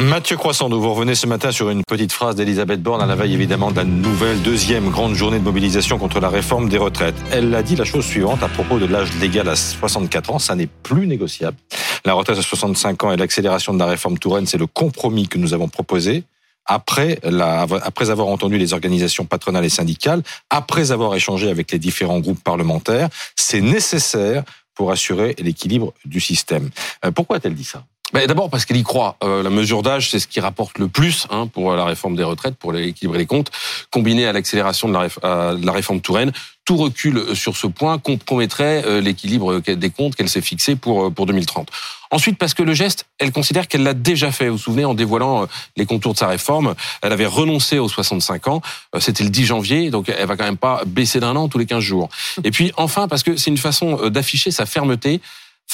Mathieu Croissando, vous revenez ce matin sur une petite phrase d'Elisabeth Borne à la veille évidemment de la nouvelle deuxième grande journée de mobilisation contre la réforme des retraites. Elle a dit la chose suivante à propos de l'âge légal à 64 ans, ça n'est plus négociable. La retraite à 65 ans et l'accélération de la réforme Touraine, c'est le compromis que nous avons proposé après, après avoir entendu les organisations patronales et syndicales, après avoir échangé avec les différents groupes parlementaires, c'est nécessaire pour assurer l'équilibre du système. Euh, pourquoi a-t-elle dit ça? D'abord parce qu'elle y croit. Euh, la mesure d'âge, c'est ce qui rapporte le plus hein, pour la réforme des retraites, pour équilibrer les comptes, combiné à l'accélération de la, de la réforme Touraine. Tout recul sur ce point compromettrait euh, l'équilibre des comptes qu'elle s'est fixé pour, euh, pour 2030. Ensuite, parce que le geste, elle considère qu'elle l'a déjà fait. Vous vous souvenez, en dévoilant les contours de sa réforme, elle avait renoncé aux 65 ans. C'était le 10 janvier, donc elle va quand même pas baisser d'un an tous les 15 jours. Et puis, enfin, parce que c'est une façon d'afficher sa fermeté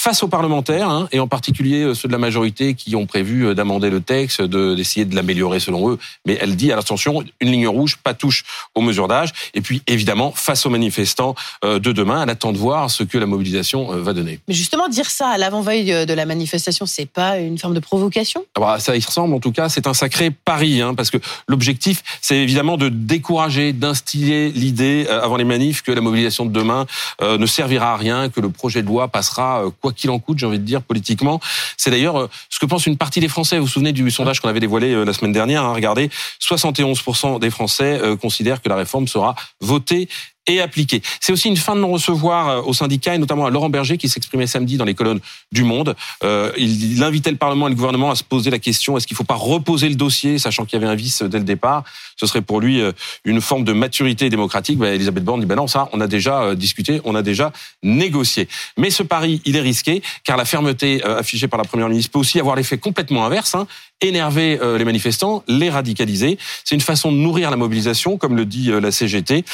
face aux parlementaires, hein, et en particulier euh, ceux de la majorité qui ont prévu euh, d'amender le texte, d'essayer de, l'améliorer selon eux. Mais elle dit, attention, une ligne rouge, pas touche aux mesures d'âge. Et puis, évidemment, face aux manifestants euh, de demain, elle attend de voir ce que la mobilisation va donner. Mais justement, dire ça à l'avant-veille de la manifestation, c'est pas une forme de provocation? Ah bah, Ça y ressemble, en tout cas. C'est un sacré pari, hein, parce que l'objectif, c'est évidemment de décourager, d'instiller l'idée avant les manifs que la mobilisation de demain ne servira à rien, que le projet de loi passera quoi qu'il en coûte, j'ai envie de dire, politiquement. C'est d'ailleurs euh, ce que pense une partie des Français. Vous vous souvenez du sondage qu'on avait dévoilé euh, la semaine dernière hein, Regardez, 71% des Français euh, considèrent que la réforme sera votée et appliqué. C'est aussi une fin de non-recevoir euh, au syndicat et notamment à Laurent Berger qui s'exprimait samedi dans les colonnes du Monde. Euh, il, invitait le Parlement et le gouvernement à se poser la question est-ce qu'il ne faut pas reposer le dossier, sachant qu'il y avait un vice dès le départ? Ce serait pour lui euh, une forme de maturité démocratique. Ben, Elisabeth Borne dit ben non, ça, on a déjà euh, discuté, on a déjà négocié. Mais ce pari, il est risqué car la fermeté affichée par la première ministre peut aussi avoir l'effet complètement inverse. Hein, énerver les manifestants, les radicaliser. C'est une façon de nourrir la mobilisation, comme le dit la CGT.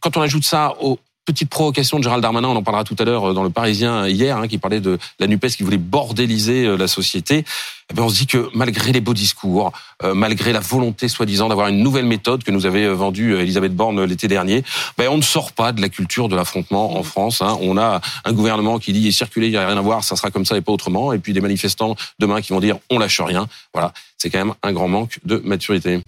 Quand on ajoute ça aux petites provocations de Gérald Darmanin, on en parlera tout à l'heure dans le Parisien hier, hein, qui parlait de la NUPES qui voulait bordéliser euh, la société. Eh ben, on se dit que malgré les beaux discours, euh, malgré la volonté soi-disant d'avoir une nouvelle méthode que nous avait euh, vendue Elisabeth Borne l'été dernier, ben, on ne sort pas de la culture de l'affrontement en France. Hein. On a un gouvernement qui dit circuler, il n'y a rien à voir, ça sera comme ça et pas autrement. Et puis des manifestants demain qui vont dire on lâche rien. Voilà, c'est quand même un grand manque de maturité.